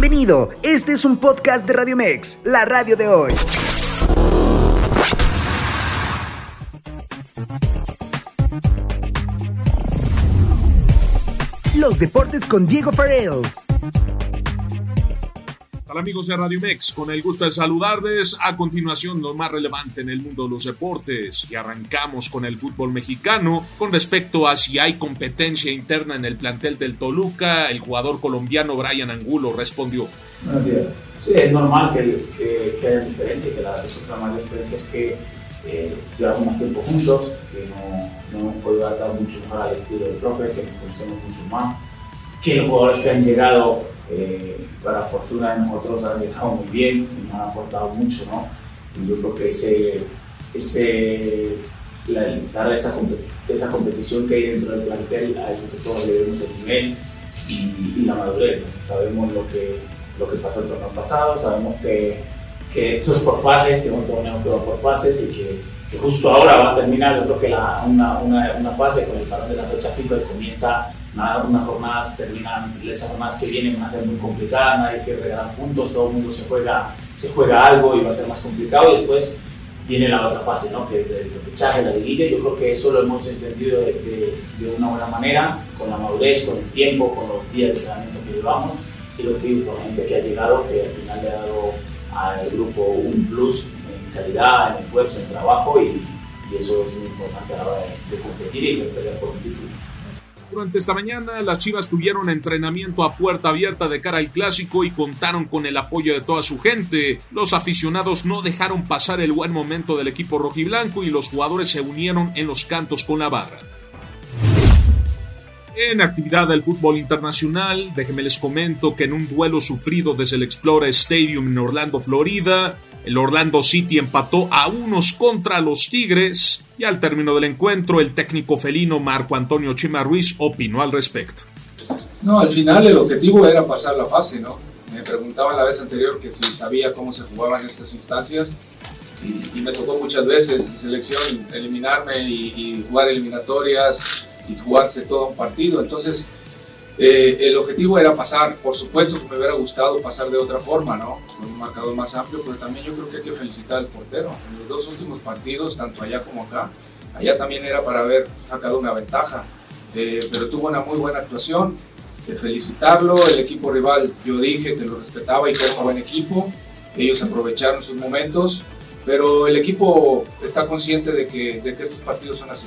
Bienvenido, este es un podcast de Radio Mex, la radio de hoy. Los deportes con Diego Farrell. Hola amigos de Radio Mex, con el gusto de saludarles. A continuación, lo más relevante en el mundo de los deportes. Y arrancamos con el fútbol mexicano. Con respecto a si hay competencia interna en el plantel del Toluca, el jugador colombiano Brian Angulo respondió. Sí, es normal que, que, haya diferencia y que la, la mayor diferencia es que eh, llevamos más tiempo juntos, que no, no hemos podido adaptar mucho mejor al estilo del profe, que nos conocemos mucho más, que los jugadores que han llegado, eh, para fortuna de nosotros, han llegado muy bien y nos han aportado mucho, ¿no? Y yo creo que ese, ese la, estar esa, esa competición que hay dentro del plantel ha hecho que todos le demos el nivel y, y la madurez. Sabemos lo que, lo que pasó el torneo pasado, sabemos que que esto es por fases, que es un torneo que va por fases y que, que, justo ahora va a terminar, yo creo que la, una, una, una, fase con el parón de la fecha y comienza nada, unas jornadas, terminan, esas jornadas que vienen van a ser muy complicadas, nadie quiere regalar puntos, todo el mundo se juega, se juega algo y va a ser más complicado y después viene la otra fase, ¿no? que es el repechaje, la liguilla, yo creo que eso lo hemos entendido de, de, de, una buena manera, con la madurez, con el tiempo, con los días de entrenamiento que llevamos y lo que con gente que ha llegado, que al final le ha dado al grupo un plus en calidad, en esfuerzo, en trabajo y, y eso es muy importante a la hora de, de competir y de pelear por un título. Durante esta mañana, las Chivas tuvieron entrenamiento a puerta abierta de cara al clásico y contaron con el apoyo de toda su gente. Los aficionados no dejaron pasar el buen momento del equipo rojiblanco y los jugadores se unieron en los cantos con la barra. En actividad del fútbol internacional, déjenme les comento que en un duelo sufrido desde el Explorer Stadium en Orlando, Florida, el Orlando City empató a unos contra los Tigres y al término del encuentro el técnico felino Marco Antonio Chima Ruiz opinó al respecto. No, al final el objetivo era pasar la fase, ¿no? Me preguntaban la vez anterior que si sabía cómo se jugaban estas instancias y, me tocó muchas veces en selección eliminarme y, y jugar eliminatorias y jugarse todo un partido. Entonces, eh, el objetivo era pasar, por supuesto que me hubiera gustado pasar de otra forma, ¿no? Con un marcador más amplio, pero también yo creo que hay que felicitar al portero. En los dos últimos partidos, tanto allá como acá, allá también era para haber sacado una ventaja, eh, pero tuvo una muy buena actuación. De felicitarlo, el equipo rival, yo dije que lo respetaba y que era un buen equipo, ellos aprovecharon sus momentos, pero el equipo está consciente de que, de que estos partidos son así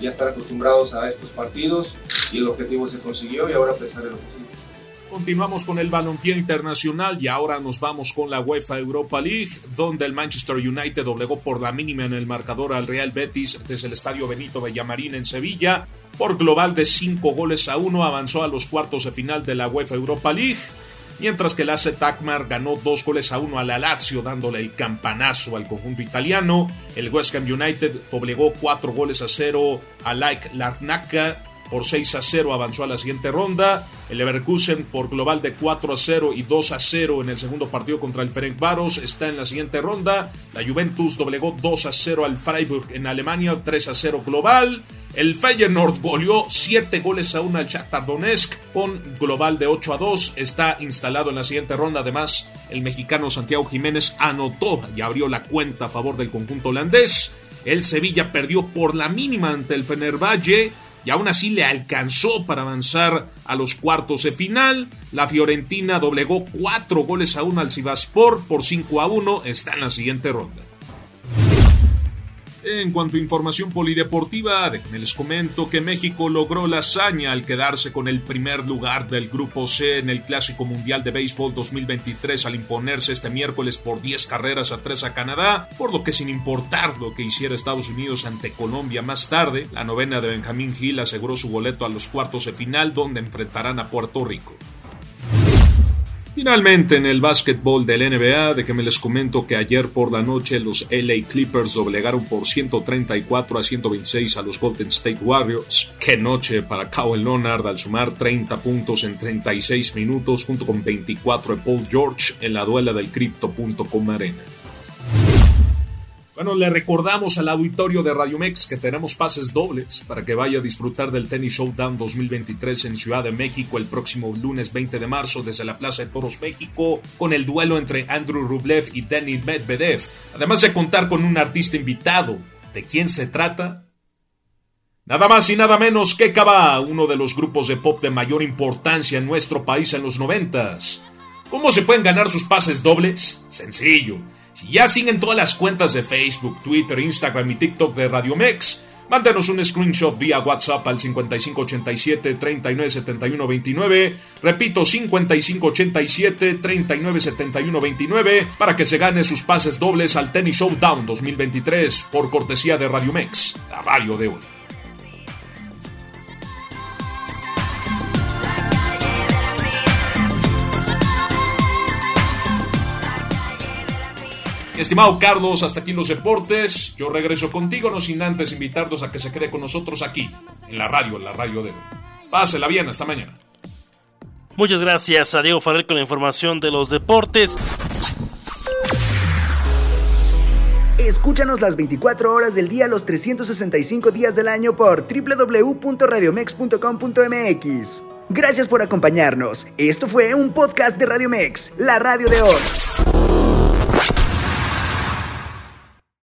ya estar acostumbrados a estos partidos y el objetivo se consiguió y ahora pesar de lo que sigue. Continuamos con el balompié internacional y ahora nos vamos con la UEFA Europa League, donde el Manchester United doblegó por la mínima en el marcador al Real Betis desde el Estadio Benito Villamarín en Sevilla. Por global de 5 goles a 1 avanzó a los cuartos de final de la UEFA Europa League mientras que el AC Takmar ganó dos goles a uno a la Lazio, dándole el campanazo al conjunto italiano. El West Ham United doblegó cuatro goles a cero a Like Larnaca. Por 6 a 0 avanzó a la siguiente ronda. El Leverkusen por global de 4 a 0 y 2 a 0 en el segundo partido contra el Ferencváros está en la siguiente ronda. La Juventus doblegó 2 a 0 al Freiburg en Alemania, 3 a 0 global. El Feyenoord goleó 7 goles a 1 al Shakhtar Donetsk con global de 8 a 2. Está instalado en la siguiente ronda. Además, el mexicano Santiago Jiménez anotó y abrió la cuenta a favor del conjunto holandés. El Sevilla perdió por la mínima ante el Fenerbahce y aún así le alcanzó para avanzar a los cuartos de final. La Fiorentina doblegó 4 goles a 1 al Sivaspor por 5 a 1. Está en la siguiente ronda. En cuanto a información polideportiva, les comento que México logró la hazaña al quedarse con el primer lugar del Grupo C en el Clásico Mundial de Béisbol 2023 al imponerse este miércoles por 10 carreras a 3 a Canadá, por lo que sin importar lo que hiciera Estados Unidos ante Colombia más tarde, la novena de Benjamín Gil aseguró su boleto a los cuartos de final donde enfrentarán a Puerto Rico. Finalmente, en el básquetbol del NBA, de que me les comento que ayer por la noche los LA Clippers doblegaron por 134 a 126 a los Golden State Warriors. Qué noche para Kawhi Leonard al sumar 30 puntos en 36 minutos junto con 24 de Paul George en la duela del Crypto.com Arena. Bueno, le recordamos al auditorio de Radio Mex que tenemos pases dobles para que vaya a disfrutar del Tennis Showdown 2023 en Ciudad de México el próximo lunes 20 de marzo desde la Plaza de Toros México con el duelo entre Andrew Rublev y Denis Medvedev. Además de contar con un artista invitado. ¿De quién se trata? Nada más y nada menos que Kaba, uno de los grupos de pop de mayor importancia en nuestro país en los noventas. ¿Cómo se pueden ganar sus pases dobles? Sencillo si ya siguen todas las cuentas de Facebook, Twitter, Instagram y TikTok de Radio Mex, mándanos un screenshot vía WhatsApp al 5587 397129. Repito, 5587 397129 para que se gane sus pases dobles al Tennis Showdown 2023 por cortesía de Radio Mex, la radio de hoy. Estimado Carlos, hasta aquí los deportes. Yo regreso contigo, no sin antes invitarlos a que se quede con nosotros aquí, en la radio, en la radio de hoy. Pásela bien, hasta mañana. Muchas gracias a Diego Farrell con la información de los deportes. Escúchanos las 24 horas del día, los 365 días del año por www.radiomex.com.mx. Gracias por acompañarnos. Esto fue un podcast de Radio Mex, la radio de hoy.